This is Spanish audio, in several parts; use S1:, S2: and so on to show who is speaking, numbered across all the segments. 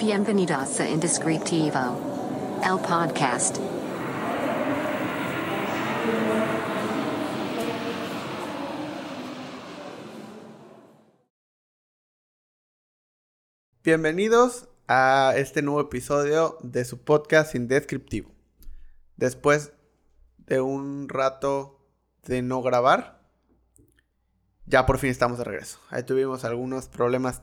S1: Bienvenidos a Indescriptivo, el podcast.
S2: Bienvenidos a este nuevo episodio de su podcast Indescriptivo. Después de un rato de no grabar, ya por fin estamos de regreso. Ahí tuvimos algunos problemas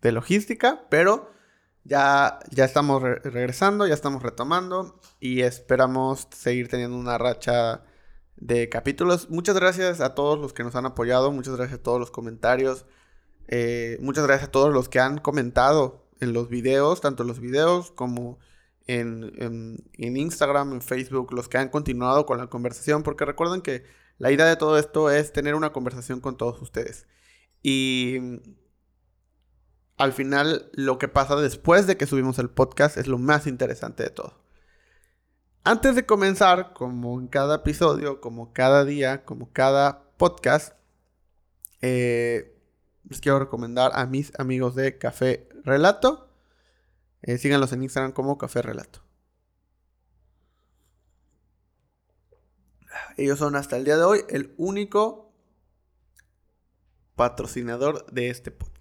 S2: de logística, pero ya, ya estamos regresando, ya estamos retomando y esperamos seguir teniendo una racha de capítulos. Muchas gracias a todos los que nos han apoyado, muchas gracias a todos los comentarios, eh, muchas gracias a todos los que han comentado en los videos, tanto en los videos como en, en, Instagram, en Facebook, los que han continuado con la conversación, porque recuerden que la idea de todo esto es tener una conversación con todos ustedes. Y al final lo que pasa después de que subimos el podcast es lo más interesante de todo. Antes de comenzar, como en cada episodio, como cada día, como cada podcast, eh, les quiero recomendar a mis amigos de Café Relato. Eh, síganlos en Instagram como Café Relato. Ellos son hasta el día de hoy el único patrocinador de este podcast.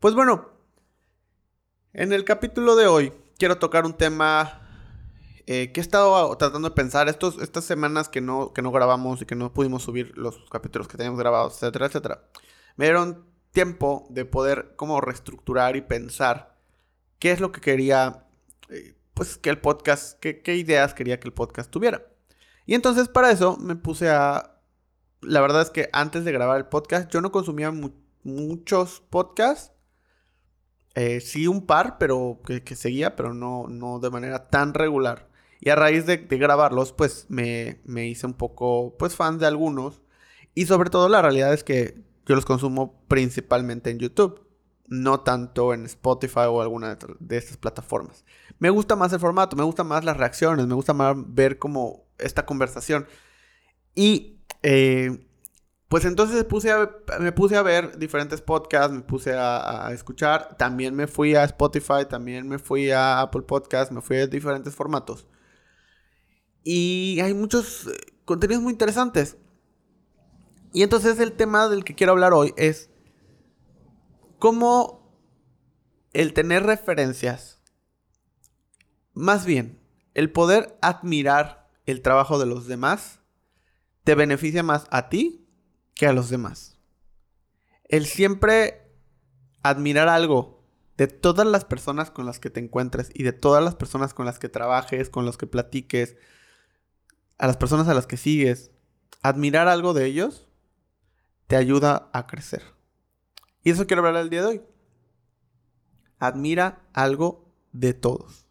S2: Pues bueno, en el capítulo de hoy quiero tocar un tema eh, que he estado tratando de pensar estos, estas semanas que no, que no grabamos y que no pudimos subir los capítulos que teníamos grabados, etcétera, etcétera. Me dieron tiempo de poder como reestructurar y pensar qué es lo que quería, eh, pues que el podcast, qué, qué ideas quería que el podcast tuviera. Y entonces para eso me puse a... La verdad es que antes de grabar el podcast yo no consumía muchos podcasts. Eh, sí un par, pero que, seguía, pero no, no de manera tan regular. Y a raíz de, grabarlos, pues me, me, hice un poco, pues fan de algunos. Y sobre todo la realidad es que yo los consumo principalmente en YouTube no tanto en Spotify o alguna de estas plataformas. Me gusta más el formato, me gusta más las reacciones, me gusta más ver como esta conversación. Y eh, pues entonces me puse a ver diferentes podcasts, me puse a, escuchar, también me fui a Spotify, también me fui a Apple Podcasts, me fui a diferentes formatos. Y hay muchos eh, contenidos muy interesantes. Y entonces el tema del que quiero hablar hoy es cómo el tener referencias, más bien, el poder admirar el trabajo de los demás, te beneficia más a ti que a los demás. El siempre admirar algo de todas las personas con las que te encuentres y de todas las personas con las que trabajes, con las que platiques, a las personas a las que sigues, admirar algo de ellos te ayuda a crecer. Y eso quiero hablar el día de hoy. Admira algo de todos.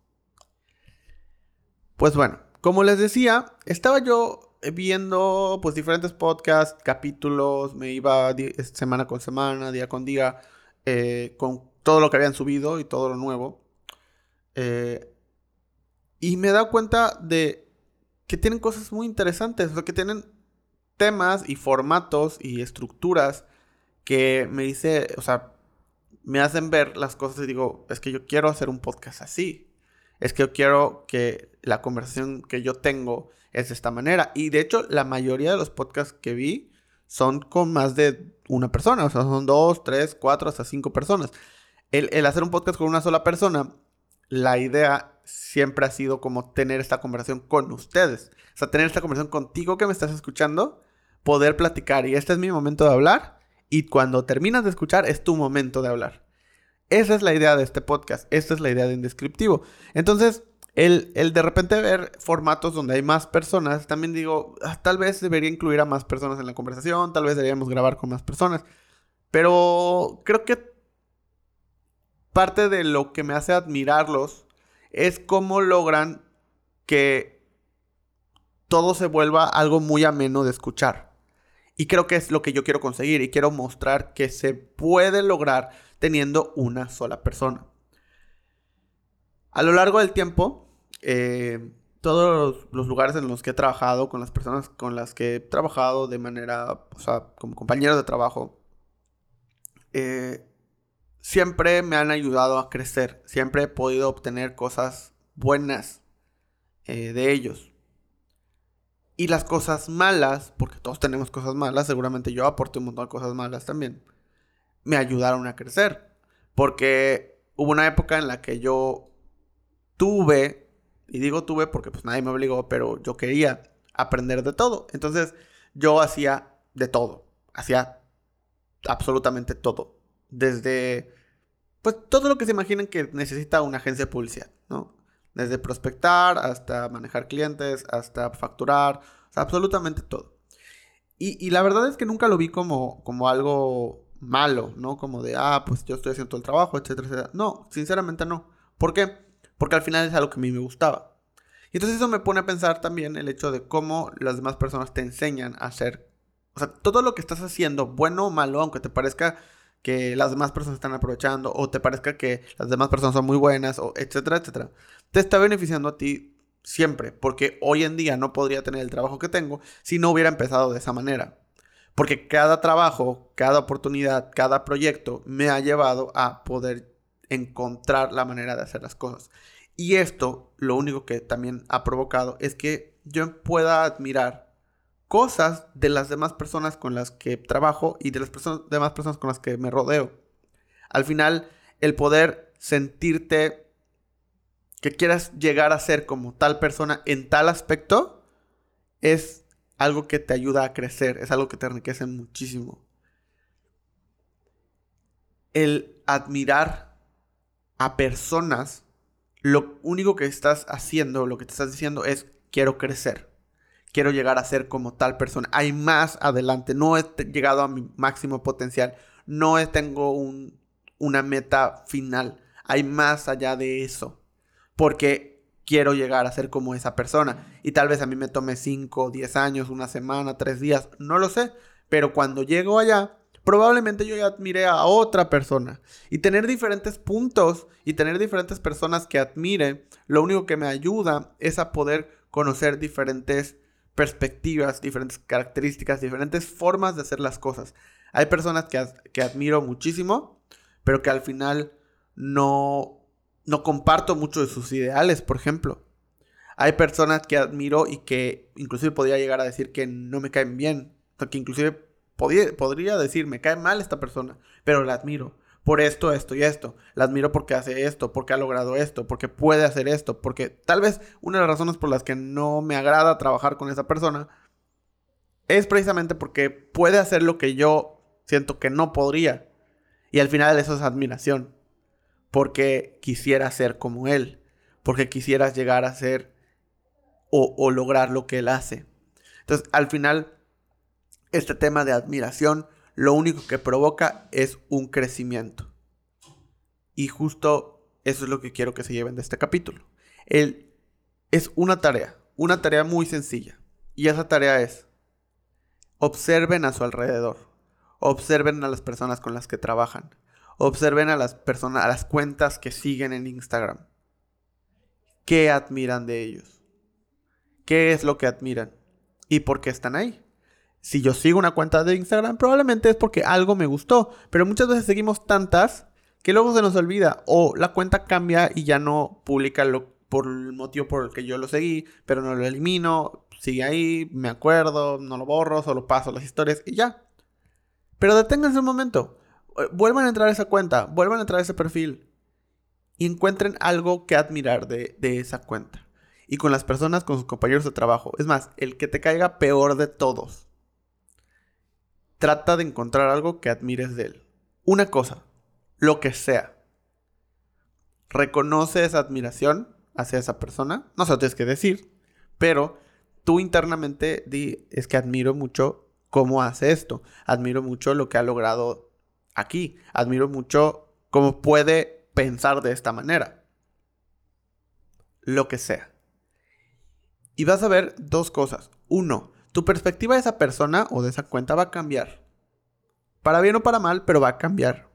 S2: Pues bueno, como les decía, estaba yo viendo pues diferentes podcasts, capítulos, me iba semana con semana, día con día, eh, con todo lo que habían subido y todo lo nuevo. Eh, y me he dado cuenta de que tienen cosas muy interesantes, o que tienen temas y formatos y estructuras que me dice, o sea, me hacen ver las cosas y digo, es que yo quiero hacer un podcast así. Es que yo quiero que la conversación que yo tengo es de esta manera. Y de hecho, la mayoría de los podcasts que vi son con más de una persona. O sea, son dos, tres, cuatro, hasta cinco personas. El, el hacer un podcast con una sola persona, la idea siempre ha sido como tener esta conversación con ustedes. O sea, tener esta conversación contigo que me estás escuchando, poder platicar. Y este es mi momento de hablar y cuando terminas de escuchar es tu momento de hablar. Esa es la idea de este podcast, esta es la idea de Indescriptivo. Entonces, el, de repente ver formatos donde hay más personas, también digo, ah, tal vez debería incluir a más personas en la conversación, tal vez deberíamos grabar con más personas, pero creo que parte de lo que me hace admirarlos es cómo logran que todo se vuelva algo muy ameno de escuchar. Y creo que es lo que yo quiero conseguir y quiero mostrar que se puede lograr teniendo una sola persona. A lo largo del tiempo, eh, todos los, lugares en los que he trabajado, con las personas con las que he trabajado de manera, o sea, como compañeros de trabajo, eh, siempre me han ayudado a crecer. Siempre he podido obtener cosas buenas eh, de ellos. Y las cosas malas, porque todos tenemos cosas malas, seguramente yo aporté un montón de cosas malas también, me ayudaron a crecer. Porque hubo una época en la que yo tuve, y digo tuve porque pues nadie me obligó, pero yo quería aprender de todo. Entonces yo hacía de todo, hacía absolutamente todo. Desde, pues todo lo que se imaginen que necesita una agencia de publicidad, ¿no? Desde prospectar hasta manejar clientes, hasta facturar, absolutamente todo. Y, la verdad es que nunca lo vi como, como algo malo, ¿no? Como de, ah, pues yo estoy haciendo el trabajo, etcétera, etcétera. No, sinceramente no. ¿Por qué? Porque al final es algo que a mí me gustaba. Y entonces eso me pone a pensar también el hecho de cómo las demás personas te enseñan a hacer, o sea, todo lo que estás haciendo, bueno o malo, aunque te parezca que las demás personas están aprovechando o te parezca que las demás personas son muy buenas, o etcétera, etcétera, te está beneficiando a ti siempre, porque hoy en día no podría tener el trabajo que tengo si no hubiera empezado de esa manera. Porque cada trabajo, cada oportunidad, cada proyecto me ha llevado a poder encontrar la manera de hacer las cosas. Y esto lo único que también ha provocado es que yo pueda admirar cosas de las demás personas con las que trabajo y de las demás personas con las que me rodeo. Al final, el poder sentirte que quieras llegar a ser como tal persona en tal aspecto, es algo que te ayuda a crecer, es algo que te enriquece muchísimo. El admirar a personas, lo único que estás haciendo, lo que te estás diciendo es quiero crecer. Quiero llegar a ser como tal persona. Hay más adelante. No he llegado a mi máximo potencial. No tengo una meta final. Hay más allá de eso porque quiero llegar a ser como esa persona. Y tal vez a mí me tome 5, 10 años, una semana, 3 días, no lo sé. Pero cuando llego allá, probablemente yo ya admire a otra persona. Y tener diferentes puntos y tener diferentes personas que admire, lo único que me ayuda es a poder conocer diferentes perspectivas, diferentes características, diferentes formas de hacer las cosas. Hay personas que, que admiro muchísimo, pero que al final no no comparto mucho de sus ideales, por ejemplo. Hay personas que admiro y que inclusive podría llegar a decir que no me caen bien. Que inclusive podría decir, me cae mal esta persona, pero la admiro. Por esto, esto y esto. La admiro porque hace esto, porque ha logrado esto, porque puede hacer esto, porque tal vez una de las razones por las que no me agrada trabajar con esa persona es precisamente porque puede hacer lo que yo siento que no podría. Y al final eso es admiración porque quisiera ser como Él, porque quisieras llegar a ser o, lograr lo que Él hace. Entonces, al final, este tema de admiración lo único que provoca es un crecimiento. Y justo eso es lo que quiero que se lleven de este capítulo. Es una tarea, una tarea muy sencilla. Y esa tarea es, observen a su alrededor, observen a las personas con las que trabajan, Observen a las personas, a las cuentas que siguen en Instagram. ¿Qué admiran de ellos? ¿Qué es lo que admiran? ¿Y por qué están ahí? Si yo sigo una cuenta de Instagram, probablemente es porque algo me gustó. Pero muchas veces seguimos tantas que luego se nos olvida. O la cuenta cambia y ya no publica lo, por el motivo por el que yo lo seguí, pero no lo elimino. Sigue ahí, me acuerdo, no lo borro, solo paso las historias y ya. Pero deténganse un momento. Eh, vuelvan a entrar a esa cuenta, vuelvan a entrar a ese perfil y encuentren algo que admirar de, esa cuenta. Y con las personas, con sus compañeros de trabajo. Es más, el que te caiga peor de todos. Trata de encontrar algo que admires de él. Una cosa, lo que sea. Reconoce esa admiración hacia esa persona. No se lo tienes que decir, pero tú internamente di, es que admiro mucho cómo hace esto. Admiro mucho lo que ha logrado aquí. Admiro mucho cómo puede pensar de esta manera. Lo que sea. Y vas a ver dos cosas. Uno, tu perspectiva de esa persona o de esa cuenta va a cambiar. Para bien o para mal, pero va a cambiar.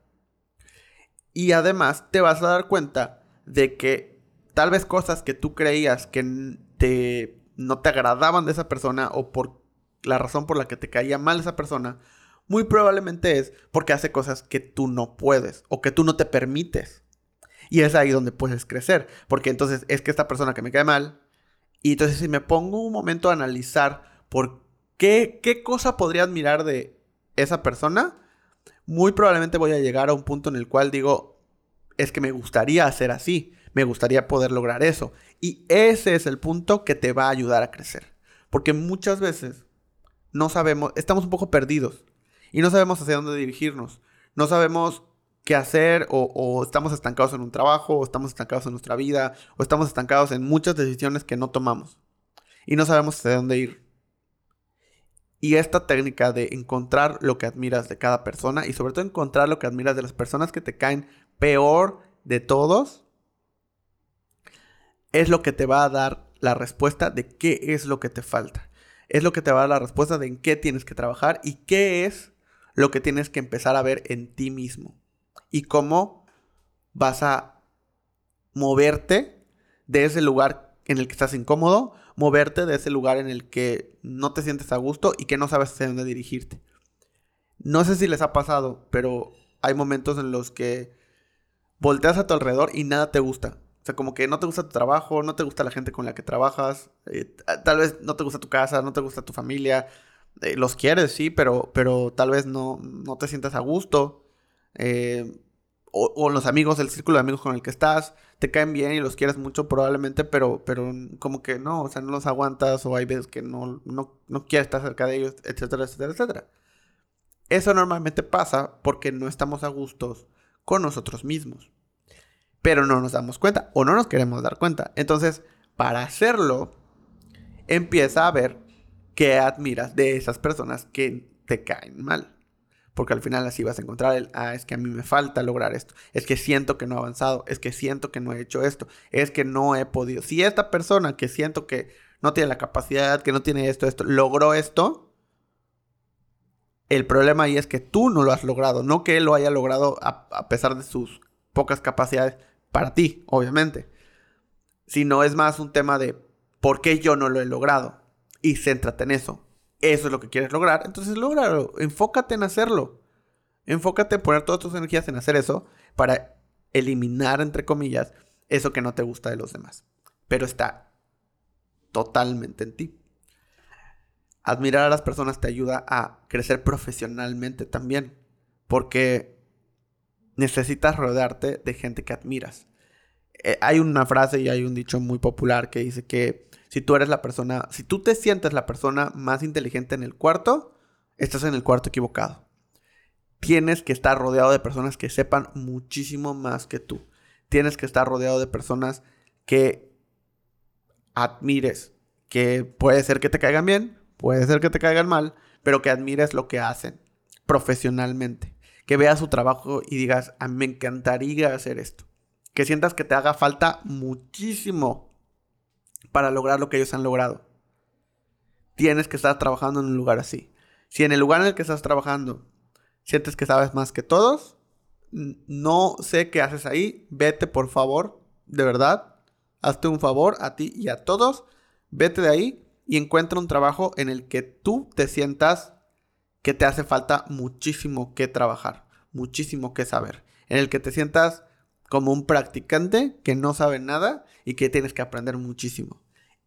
S2: Y además te vas a dar cuenta de que tal vez cosas que tú creías que te, no te agradaban de esa persona o por la razón por la que te caía mal esa persona, muy probablemente es porque hace cosas que tú no puedes o que tú no te permites. Y es ahí donde puedes crecer. Porque entonces es que esta persona que me cae mal. Y entonces si me pongo un momento a analizar por qué, qué cosa podría admirar de esa persona, muy probablemente voy a llegar a un punto en el cual digo, es que me gustaría hacer así. Me gustaría poder lograr eso. Y ese es el punto que te va a ayudar a crecer. Porque muchas veces no sabemos, estamos un poco perdidos y no sabemos hacia dónde dirigirnos. No sabemos qué hacer o, estamos estancados en un trabajo o estamos estancados en nuestra vida o estamos estancados en muchas decisiones que no tomamos y no sabemos hacia dónde ir. Y esta técnica de encontrar lo que admiras de cada persona y sobre todo encontrar lo que admiras de las personas que te caen peor de todos es lo que te va a dar la respuesta de qué es lo que te falta. Es lo que te va a dar la respuesta de en qué tienes que trabajar y qué es lo que tienes que empezar a ver en ti mismo. Y cómo vas a moverte de ese lugar en el que estás incómodo, moverte de ese lugar en el que no te sientes a gusto y que no sabes hacia dónde dirigirte. No sé si les ha pasado, pero hay momentos en los que volteas a tu alrededor y nada te gusta. O sea, como que no te gusta tu trabajo, no te gusta la gente con la que trabajas, eh, tal vez no te gusta tu casa, no te gusta tu familia, eh, los quieres, sí, pero, pero tal vez no, no te sientas a gusto. Eh, o, los amigos, el círculo de amigos con el que estás, te caen bien y los quieres mucho probablemente, pero, pero como que no, o sea, no los aguantas o hay veces que no, no, no quieres estar cerca de ellos, etcétera, etcétera, etcétera. Eso normalmente pasa porque no estamos a gustos con nosotros mismos. Pero no nos damos cuenta o no nos queremos dar cuenta. Entonces, para hacerlo, empieza a ver qué admiras de esas personas que te caen mal. Porque al final así vas a encontrar el, ah, es que a mí me falta lograr esto, es que siento que no he avanzado, es que siento que no he hecho esto, es que no he podido. Si esta persona que siento que no tiene la capacidad, que no tiene esto, esto, logró esto, el problema ahí es que tú no lo has logrado, no que él lo haya logrado a, a pesar de sus pocas capacidades para ti, obviamente. Sino es más un tema de por qué yo no lo he logrado y céntrate en eso. Eso es lo que quieres lograr, entonces lógralo. Enfócate en hacerlo. Enfócate en poner todas tus energías en hacer eso para eliminar, entre comillas, eso que no te gusta de los demás. Pero está totalmente en ti. Admirar a las personas te ayuda a crecer profesionalmente también, porque necesitas rodearte de gente que admiras. Eh, hay una frase y hay un dicho muy popular que dice que si tú eres la persona, si tú te sientes la persona más inteligente en el cuarto, estás en el cuarto equivocado. Tienes que estar rodeado de personas que sepan muchísimo más que tú. Tienes que estar rodeado de personas que admires, que puede ser que te caigan bien, puede ser que te caigan mal, pero que admires lo que hacen profesionalmente. Que veas su trabajo y digas, a mí me encantaría hacer esto. Que sientas que te haga falta muchísimo para lograr lo que ellos han logrado. Tienes que estar trabajando en un lugar así. Si en el lugar en el que estás trabajando sientes que sabes más que todos, no sé qué haces ahí, vete por favor, de verdad, hazte un favor a ti y a todos, vete de ahí y encuentra un trabajo en el que tú te sientas que te hace falta muchísimo que trabajar, muchísimo que saber, en el que te sientas como un practicante que no sabe nada y que tienes que aprender muchísimo.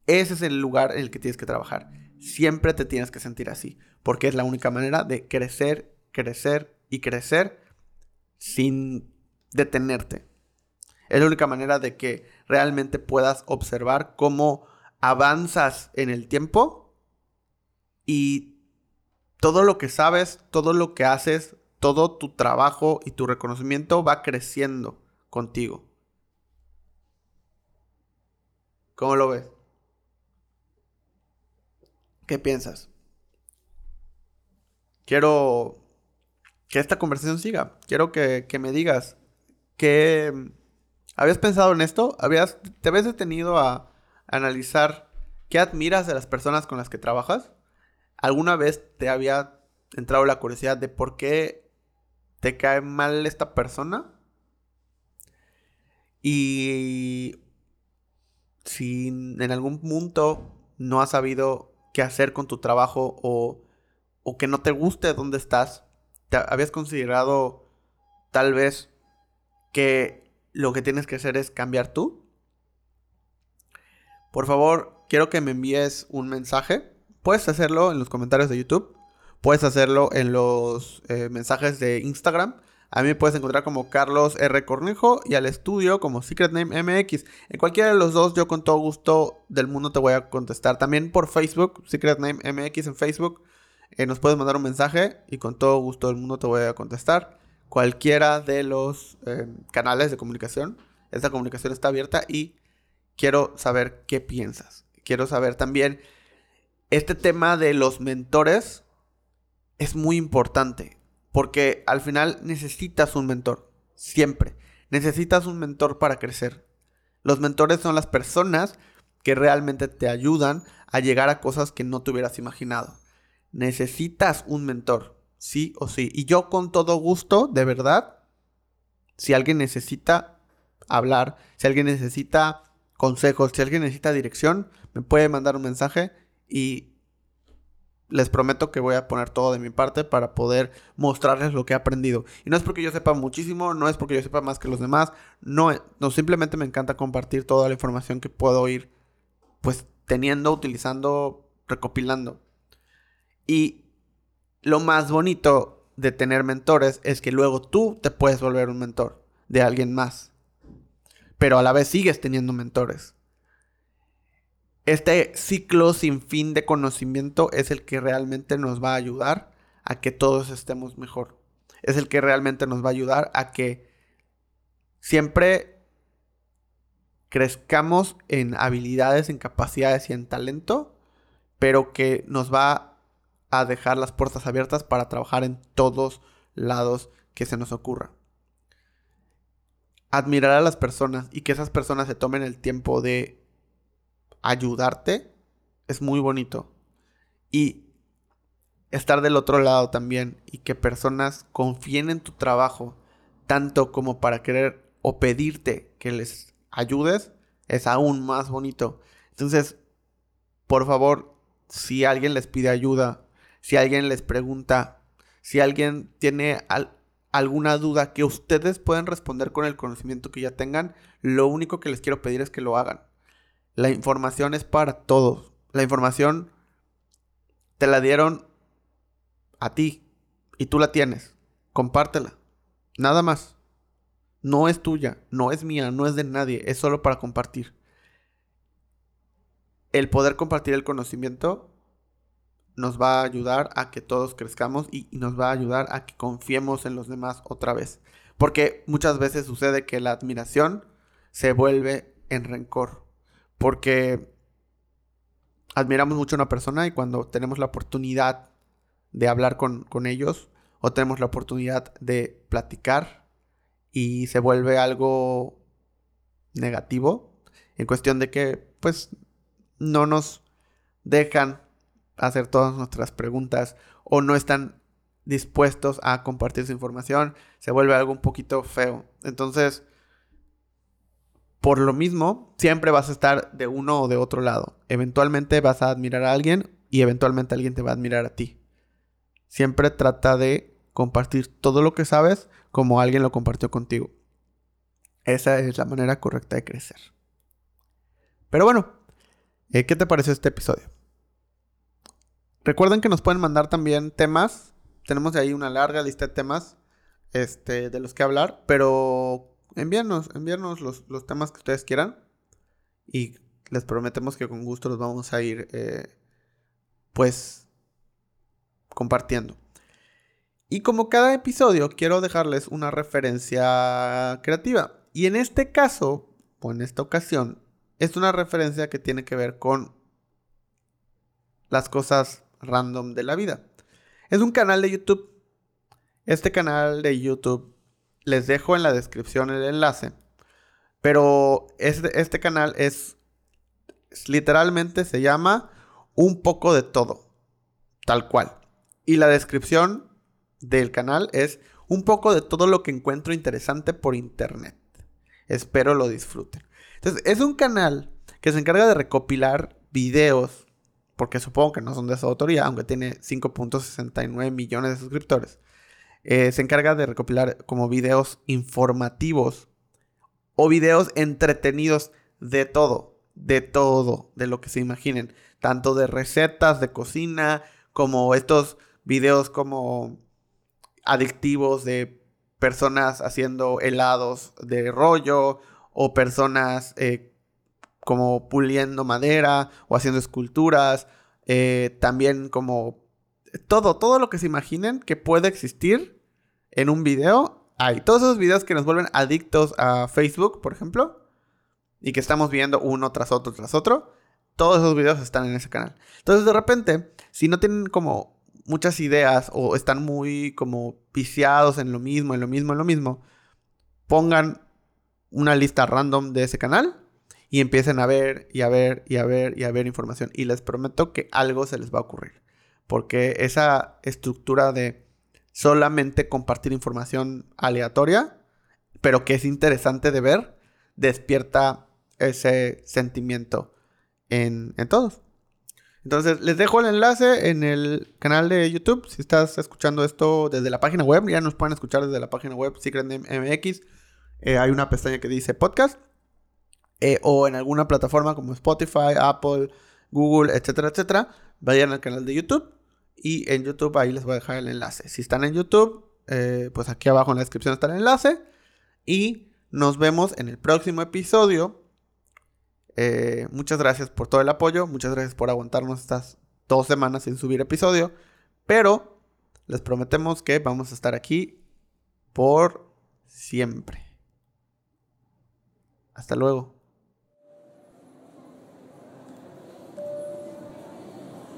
S2: Ese es el lugar en el que tienes que trabajar. Siempre te tienes que sentir así, porque es la única manera de crecer, crecer y crecer sin detenerte. Es la única manera de que realmente puedas observar cómo avanzas en el tiempo y todo lo que sabes, todo lo que haces, todo tu trabajo y tu reconocimiento va creciendo contigo. ¿Cómo lo ves? ¿Qué piensas? Quiero que esta conversación siga. Quiero que, me digas que... ¿Habías pensado en esto? ¿Habías, ¿Te habías detenido a analizar qué admiras de las personas con las que trabajas? ¿Alguna vez te había entrado la curiosidad de por qué te cae mal esta persona? Y si en algún punto no has sabido qué hacer con tu trabajo o, o que no te guste dónde estás, ¿te habías considerado tal vez que lo que tienes que hacer es cambiar tú? Por favor, quiero que me envíes un mensaje. Puedes hacerlo en los comentarios de YouTube. Puedes hacerlo en los eh, mensajes de Instagram. A mí me puedes encontrar como Carlos R. Cornejo y al estudio como Secret Name MX. En cualquiera de los dos, yo con todo gusto del mundo te voy a contestar. También por Facebook, Secret Name MX en Facebook. Eh, nos puedes mandar un mensaje y con todo gusto del mundo te voy a contestar. Cualquiera de los eh, canales de comunicación. Esta comunicación está abierta y quiero saber qué piensas. Quiero saber también este tema de los mentores es muy importante porque al final necesitas un mentor, siempre. Necesitas un mentor para crecer. Los mentores son las personas que realmente te ayudan a llegar a cosas que no te hubieras imaginado. Necesitas un mentor, sí o sí. Y yo con todo gusto, de verdad, si alguien necesita hablar, si alguien necesita consejos, si alguien necesita dirección, me puede mandar un mensaje y les prometo que voy a poner todo de mi parte para poder mostrarles lo que he aprendido. Y no es porque yo sepa muchísimo, no es porque yo sepa más que los demás, no, no simplemente me encanta compartir toda la información que puedo ir pues teniendo, utilizando, recopilando. Y lo más bonito de tener mentores es que luego tú te puedes volver un mentor de alguien más. Pero a la vez sigues teniendo mentores. Este ciclo sin fin de conocimiento es el que realmente nos va a ayudar a que todos estemos mejor. Es el que realmente nos va a ayudar a que siempre crezcamos en habilidades, en capacidades y en talento, pero que nos va a dejar las puertas abiertas para trabajar en todos lados que se nos ocurra. Admirar a las personas y que esas personas se tomen el tiempo de ayudarte es muy bonito. Y estar del otro lado también y que personas confíen en tu trabajo tanto como para querer o pedirte que les ayudes es aún más bonito. Entonces, por favor, si alguien les pide ayuda, si alguien les pregunta, si alguien tiene alguna duda que ustedes pueden responder con el conocimiento que ya tengan, lo único que les quiero pedir es que lo hagan. La información es para todos. La información te la dieron a ti y tú la tienes. Compártela. Nada más. No es tuya, no es mía, no es de nadie, es solo para compartir. El poder compartir el conocimiento nos va a ayudar a que todos crezcamos y, nos va a ayudar a que confiemos en los demás otra vez. Porque muchas veces sucede que la admiración se vuelve en rencor porque admiramos mucho a una persona y cuando tenemos la oportunidad de hablar con, ellos o tenemos la oportunidad de platicar y se vuelve algo negativo en cuestión de que pues no nos dejan hacer todas nuestras preguntas o no están dispuestos a compartir su información, se vuelve algo un poquito feo. Entonces, por lo mismo, siempre vas a estar de uno o de otro lado. Eventualmente vas a admirar a alguien y eventualmente alguien te va a admirar a ti. Siempre trata de compartir todo lo que sabes como alguien lo compartió contigo. Esa es la manera correcta de crecer. Pero bueno, eh, ¿qué te pareció este episodio? Recuerden que nos pueden mandar también temas. Tenemos ahí una larga lista de temas este, de los que hablar, pero envíanos, envíanos los, temas que ustedes quieran. Y les prometemos que con gusto los vamos a ir, eh, pues, compartiendo. Y como cada episodio, quiero dejarles una referencia creativa. Y en este caso, o en esta ocasión, es una referencia que tiene que ver con las cosas random de la vida. Es un canal de YouTube. Este canal de YouTube les dejo en la descripción el enlace. Pero este, canal es, literalmente se llama Un poco de todo. Tal cual. Y la descripción del canal es un poco de todo lo que encuentro interesante por internet. Espero lo disfruten. Entonces, es un canal que se encarga de recopilar videos, porque supongo que no son de su autoría, aunque tiene 5.69 millones de suscriptores eh, se encarga de recopilar como videos informativos o videos entretenidos de todo, de todo, de lo que se imaginen, tanto de recetas de cocina como estos videos como adictivos de personas haciendo helados de rollo o personas eh, como puliendo madera o haciendo esculturas, eh, también como todo, todo lo que se imaginen que puede existir en un video, hay. Todos esos videos que nos vuelven adictos a Facebook, por ejemplo, y que estamos viendo uno tras otro tras otro, todos esos videos están en ese canal. Entonces, de repente, si no tienen como muchas ideas o están muy como viciados en lo mismo, en lo mismo, en lo mismo, pongan una lista random de ese canal y empiecen a ver y a ver y a ver y a ver información. Y les prometo que algo se les va a ocurrir. Porque esa estructura de solamente compartir información aleatoria, pero que es interesante de ver, despierta ese sentimiento en, en todos. Entonces, les dejo el enlace en el canal de YouTube. Si estás escuchando esto desde la página web, ya nos pueden escuchar desde la página web Secret MX. Eh, hay una pestaña que dice podcast. Eh, o en alguna plataforma como Spotify, Apple, Google, etcétera, etcétera. Vayan al canal de YouTube. Y en YouTube ahí les voy a dejar el enlace. Si están en YouTube, eh, pues aquí abajo en la descripción está el enlace. Y nos vemos en el próximo episodio eh, muchas gracias por todo el apoyo, muchas gracias por aguantarnos estas dos semanas sin subir episodio, pero les prometemos que vamos a estar aquí por siempre. Hasta luego.